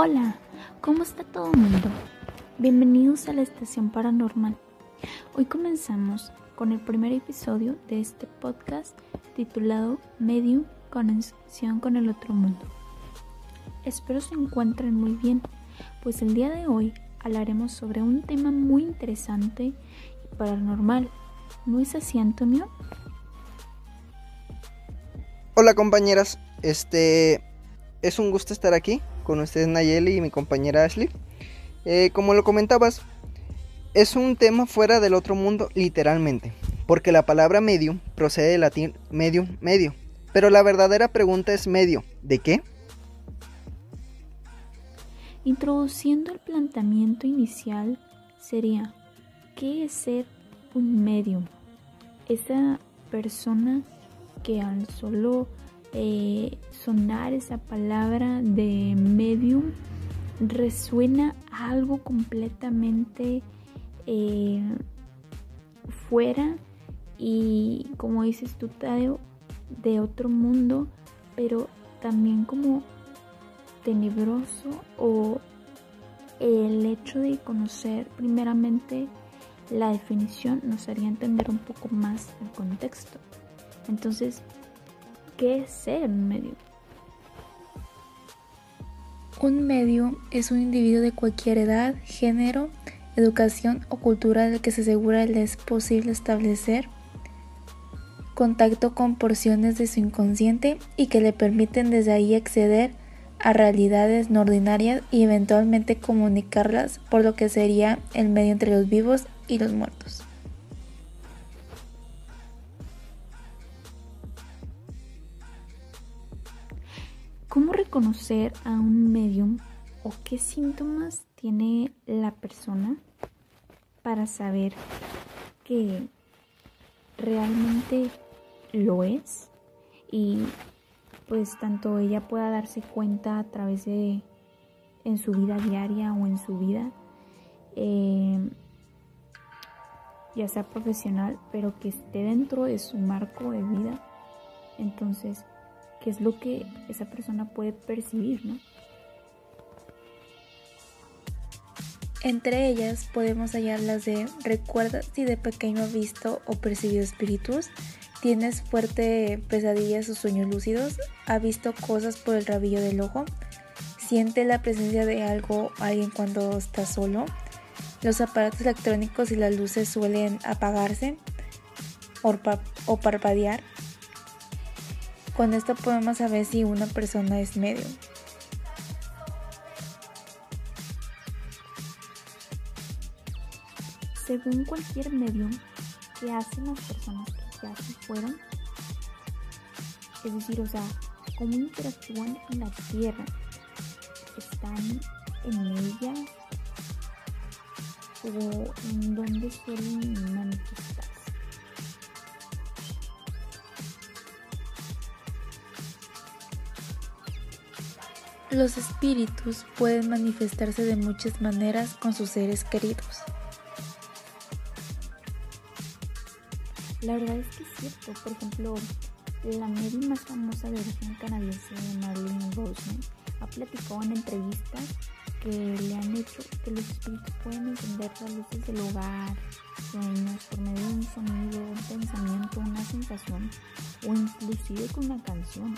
Hola, ¿cómo está todo el mundo? Bienvenidos a la Estación Paranormal. Hoy comenzamos con el primer episodio de este podcast titulado Medium Conexión con el Otro Mundo. Espero se encuentren muy bien, pues el día de hoy hablaremos sobre un tema muy interesante y paranormal. ¿No es así, Antonio? Hola compañeras, este es un gusto estar aquí con ustedes Nayeli y mi compañera Ashley. Eh, como lo comentabas, es un tema fuera del otro mundo literalmente, porque la palabra medium procede del latín medium, medio, pero la verdadera pregunta es medio, ¿de qué? Introduciendo el planteamiento inicial sería, ¿qué es ser un medium? Esa persona que al solo eh, sonar esa palabra de medium resuena algo completamente eh, fuera y como dices tú Tadeo de otro mundo pero también como tenebroso o el hecho de conocer primeramente la definición nos haría entender un poco más el contexto. Entonces, ¿qué es ser un medio? Un medio es un individuo de cualquier edad, género, educación o cultura del que se asegura le es posible establecer contacto con porciones de su inconsciente y que le permiten desde ahí acceder a realidades no ordinarias y eventualmente comunicarlas por lo que sería el medio entre los vivos y los muertos. ¿Cómo reconocer a un medium o qué síntomas tiene la persona para saber que realmente lo es? Y pues tanto ella pueda darse cuenta a través de en su vida diaria o en su vida, eh, ya sea profesional, pero que esté dentro de su marco de vida. Entonces, qué es lo que esa persona puede percibir, ¿no? Entre ellas podemos hallar las de recuerda si de pequeño has visto o percibido espíritus, tienes fuerte pesadillas o sueños lúcidos, ha visto cosas por el rabillo del ojo, siente la presencia de algo alguien cuando está solo, los aparatos electrónicos y las luces suelen apagarse o parpadear, con esto podemos saber si una persona es medium. Según cualquier medium que hacen las personas que ya se fueron, es decir, o sea, cómo interactúan en la tierra, están en ella o en dónde suelen manifestar. Los espíritus pueden manifestarse de muchas maneras con sus seres queridos. La verdad es que es cierto. Por ejemplo, la media más famosa de origen canadiense, Marilyn Rosen, ha platicado en entrevistas que le han hecho que los espíritus pueden encender las luces del hogar, sueños, por medio de un sonido, un pensamiento, una sensación o inclusive con una canción.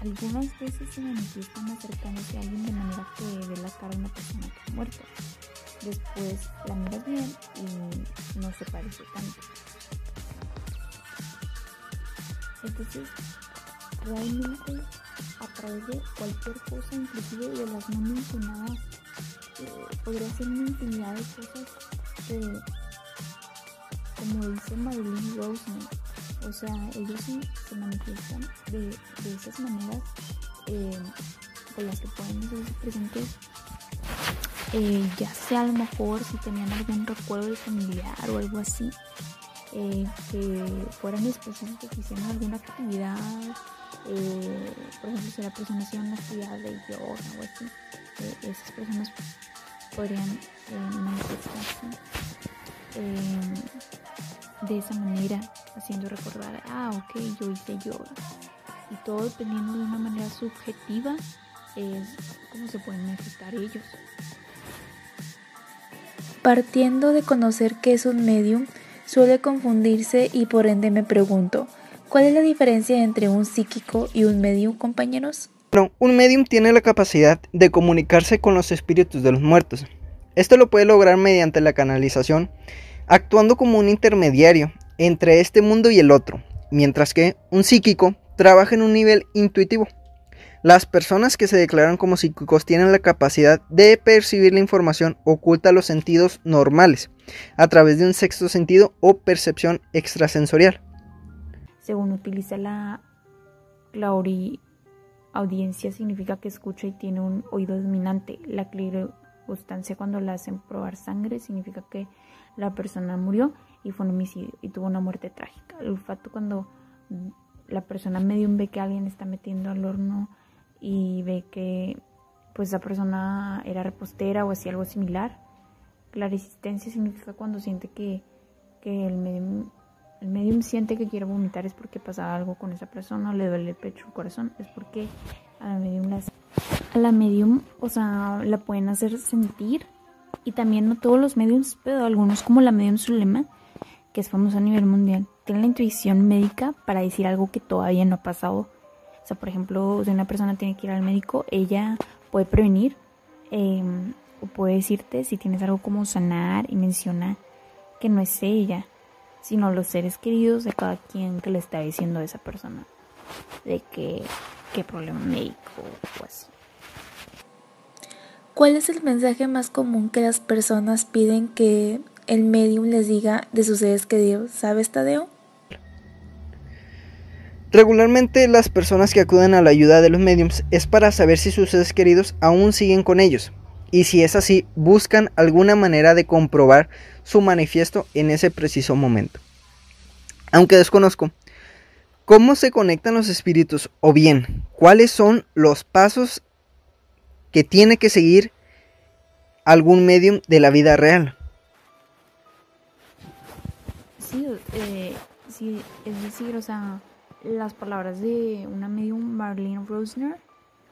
Algunas veces se manifiestan acercándose a alguien de manera que ve la cara de una persona que ha muerto. Después la miras bien y no se parece tanto. Entonces, realmente a través de cualquier cosa, inclusive de las no mencionadas, podría ser una infinidad de cosas que, como dice Marilyn Roseman, o sea, ellos se, manifiestan de, esas maneras eh, las que pueden ser presentes, eh, ya sea a lo mejor si tenían algún recuerdo de familiar o algo así, eh, que fueran específicos, que hicieran alguna actividad, por ejemplo, si la persona hacía una actividad de yoga o así, esas personas podrían manifestarse de esa manera, haciendo recordar, ah, ok, yo hice yoga. Y todo dependiendo de una manera subjetiva, es cómo se pueden manifestar ellos. Partiendo de conocer qué es un medium, suele confundirse y por ende me pregunto, ¿cuál es la diferencia entre un psíquico y un medium, compañeros? Bueno, un medium tiene la capacidad de comunicarse con los espíritus de los muertos. Esto lo puede lograr mediante la canalización, actuando como un intermediario entre este mundo y el otro, mientras que un psíquico trabaja en un nivel intuitivo. Las personas que se declaran como psíquicos tienen la capacidad de percibir la información oculta a los sentidos normales, a través de un sexto sentido o percepción extrasensorial. Según utiliza la audiencia significa que escucha y tiene un oído dominante. La clarivostancia cuando la hacen probar sangre significa que la persona murió y fue un homicidio y tuvo una muerte trágica. El olfato cuando la persona medium ve que alguien está metiendo al horno y ve que pues esa persona era repostera o hacía algo similar. La resistencia significa cuando siente que, el, medium, el medium siente que quiere vomitar es porque pasa algo con esa persona, le duele el pecho, el corazón, es porque a la medium, a la medium o sea, la pueden hacer sentir y también no todos los mediums, pero algunos como la medium Zulema, que es famosa a nivel mundial, tienen la intuición médica para decir algo que todavía no ha pasado o sea, por ejemplo, si una persona tiene que ir al médico, ella puede prevenir em, o puede decirte si tienes algo como sanar y menciona que no es ella, sino los seres queridos de cada quien que le está diciendo a esa persona de que qué problema médico o así. ¿Cuál es el mensaje más común que las personas piden que el medium les diga de sus seres queridos? ¿Sabes, Tadeo? Regularmente las personas que acuden a la ayuda de los mediums es para saber si sus seres queridos aún siguen con ellos y si es así buscan alguna manera de comprobar su manifiesto en ese preciso momento. Aunque desconozco cómo se conectan los espíritus o bien cuáles son los pasos que tiene que seguir algún medium de la vida real. Sí, eh, sí es decir, o sea, las palabras de una medium Marlene Rosner,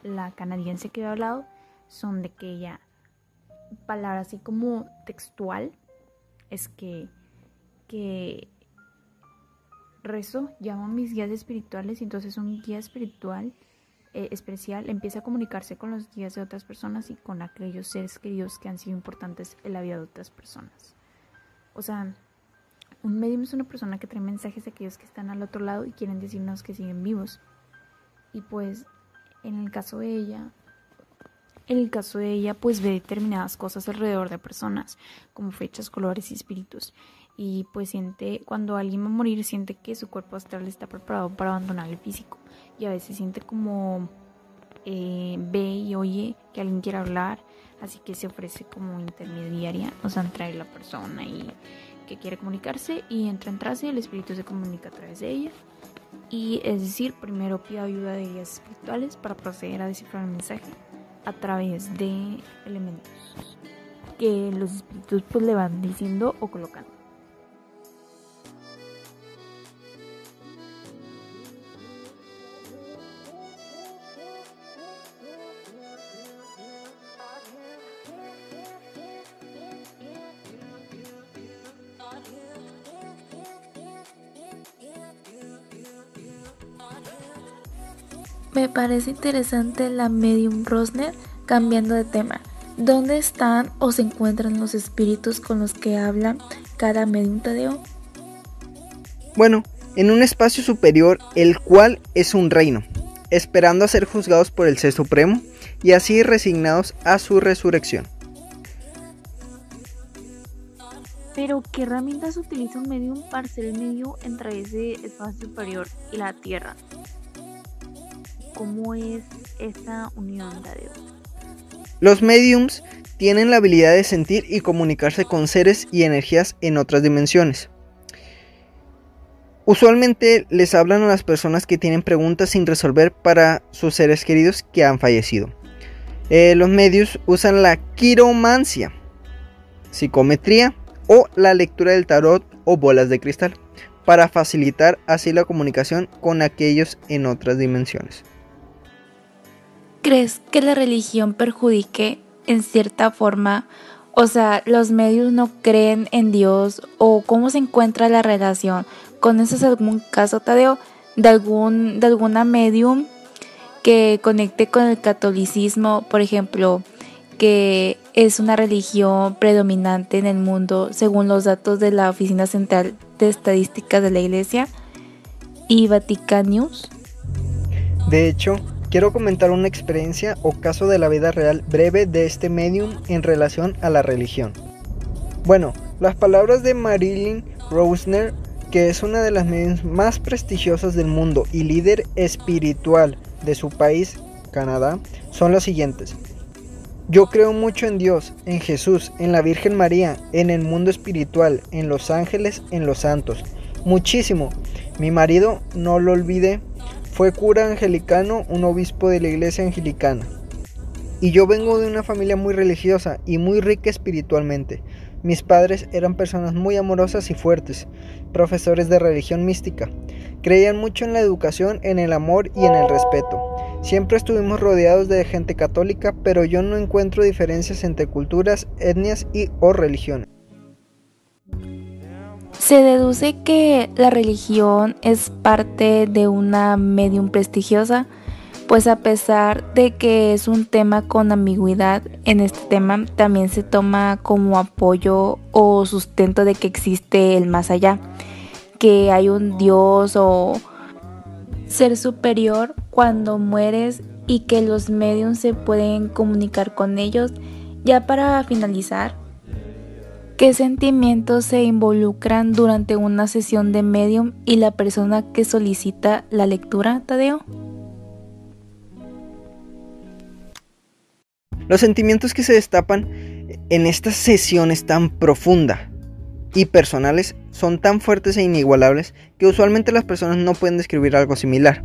la canadiense que he hablado, son de que ella, palabra así como textual, es que, que rezo, llamo a mis guías espirituales y entonces un guía espiritual eh, especial empieza a comunicarse con los guías de otras personas y con aquellos seres queridos que han sido importantes en la vida de otras personas. O sea, un medium es una persona que trae mensajes de aquellos que están al otro lado y quieren decirnos que siguen vivos. Y pues, en el caso de ella, en el caso de ella, pues ve determinadas cosas alrededor de personas, como fechas, colores y espíritus. Y pues siente, cuando alguien va a morir, siente que su cuerpo astral está preparado para abandonar el físico. Y a veces siente como eh, ve y oye que alguien quiere hablar, así que se ofrece como intermediaria, o sea, trae la persona y que quiere comunicarse y entra en trance y el espíritu se comunica a través de ella. Y es decir, primero pide ayuda de guías espirituales para proceder a descifrar el mensaje a través de elementos que los espíritus pues le van diciendo o colocando. Me parece interesante la medium Rosner cambiando de tema. ¿Dónde están o se encuentran los espíritus con los que habla cada medium Tadeo? Bueno, en un espacio superior, el cual es un reino, esperando a ser juzgados por el Ser Supremo y así resignados a su resurrección. Pero, ¿qué herramientas utiliza un medium para ser el medio entre ese espacio superior y la Tierra? Cómo es unión. Los mediums tienen la habilidad de sentir y comunicarse con seres y energías en otras dimensiones. Usualmente les hablan a las personas que tienen preguntas sin resolver para sus seres queridos que han fallecido. Eh, los medios usan la quiromancia, psicometría o la lectura del tarot o bolas de cristal para facilitar así la comunicación con aquellos en otras dimensiones. Crees que la religión perjudique en cierta forma? O sea, los medios no creen en Dios o cómo se encuentra la relación. ¿Conoces algún caso, Tadeo, de algún de alguna medium que conecte con el catolicismo, por ejemplo, que es una religión predominante en el mundo según los datos de la Oficina Central de Estadística de la Iglesia y Vatican News? De hecho, quiero comentar una experiencia o caso de la vida real breve de este medium en relación a la religión. Bueno, las palabras de Marilyn Rosner, que es una de las mediums más prestigiosas del mundo y líder espiritual de su país, Canadá, son las siguientes. Yo creo mucho en Dios, en Jesús, en la Virgen María, en el mundo espiritual, en los ángeles, en los santos. Muchísimo. Mi marido, no lo olvide, fue cura angelicano, un obispo de la iglesia anglicana. Y yo vengo de una familia muy religiosa y muy rica espiritualmente. Mis padres eran personas muy amorosas y fuertes, profesores de religión mística. Creían mucho en la educación, en el amor y en el respeto. Siempre estuvimos rodeados de gente católica, pero yo no encuentro diferencias entre culturas, etnias y o religiones. Se deduce que la religión es parte de una medium prestigiosa, pues a pesar de que es un tema con ambigüedad, en este tema también se toma como apoyo o sustento de que existe el más allá, que hay un Dios o ser superior cuando mueres y que los mediums se pueden comunicar con ellos. Ya para finalizar, ¿qué sentimientos se involucran durante una sesión de medium y la persona que solicita la lectura, Tadeo? Los sentimientos que se destapan en estas sesiones tan profunda y personales son tan fuertes e inigualables que usualmente las personas no pueden describir algo similar.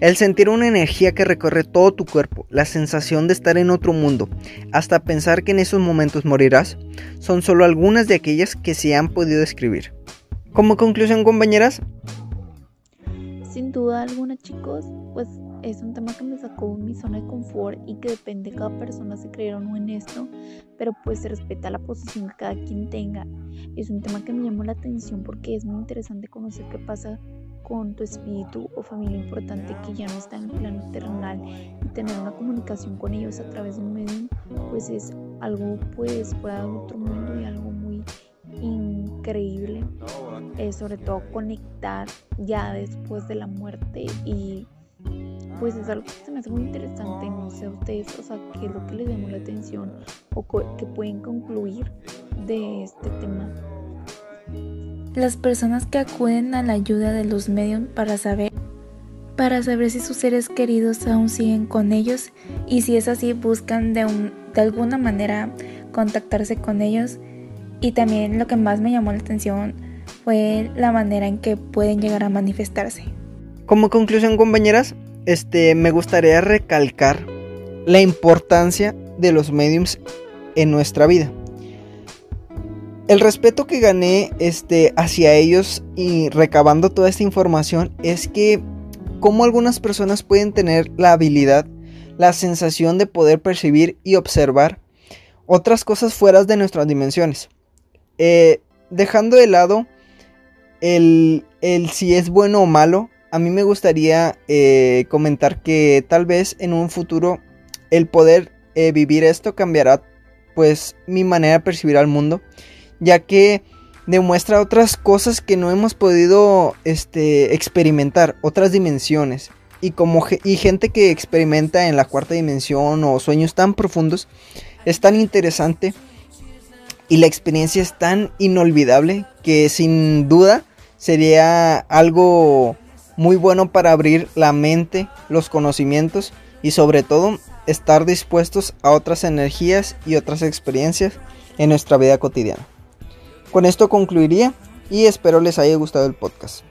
El sentir una energía que recorre todo tu cuerpo, la sensación de estar en otro mundo, hasta pensar que en esos momentos morirás, son solo algunas de aquellas que se han podido describir. Como conclusión, compañeras, sin duda alguna, chicos, pues es un tema que me sacó de mi zona de confort y que depende de cada persona si creer o no en esto, pero pues se respeta la posición que cada quien tenga. Es un tema que me llamó la atención porque es muy interesante conocer qué pasa con tu espíritu o familia importante que ya no está en el plano terrenal y tener una comunicación con ellos a través de un medio pues es algo pues fuera de otro mundo y algo muy increíble. Eh, sobre todo conectar ya después de la muerte y pues es algo que se me hace muy interesante. No sé ustedes o sea qué es lo que les llamó la atención o que pueden concluir de este tema las personas que acuden a la ayuda de los medios para saber para saber si sus seres queridos aún siguen con ellos y si es así buscan de, de alguna manera contactarse con ellos y también lo que más me llamó la atención fue la manera en que pueden llegar a manifestarse. Como conclusión compañeras, este me gustaría recalcar la importancia de los mediums en nuestra vida el respeto que gané este, hacia ellos y recabando toda esta información es que como algunas personas pueden tener la habilidad, la sensación de poder percibir y observar otras cosas fuera de nuestras dimensiones. Eh, dejando de lado el, si es bueno o malo, a mí me gustaría eh, comentar que tal vez en un futuro el poder eh, vivir esto cambiará pues mi manera de percibir al mundo ya que demuestra otras cosas que no hemos podido este, experimentar, otras dimensiones. Y como y gente que experimenta en la cuarta dimensión o sueños tan profundos, es tan interesante y la experiencia es tan inolvidable que sin duda sería algo muy bueno para abrir la mente, los conocimientos y sobre todo estar dispuestos a otras energías y otras experiencias en nuestra vida cotidiana. Con esto concluiría y espero les haya gustado el podcast.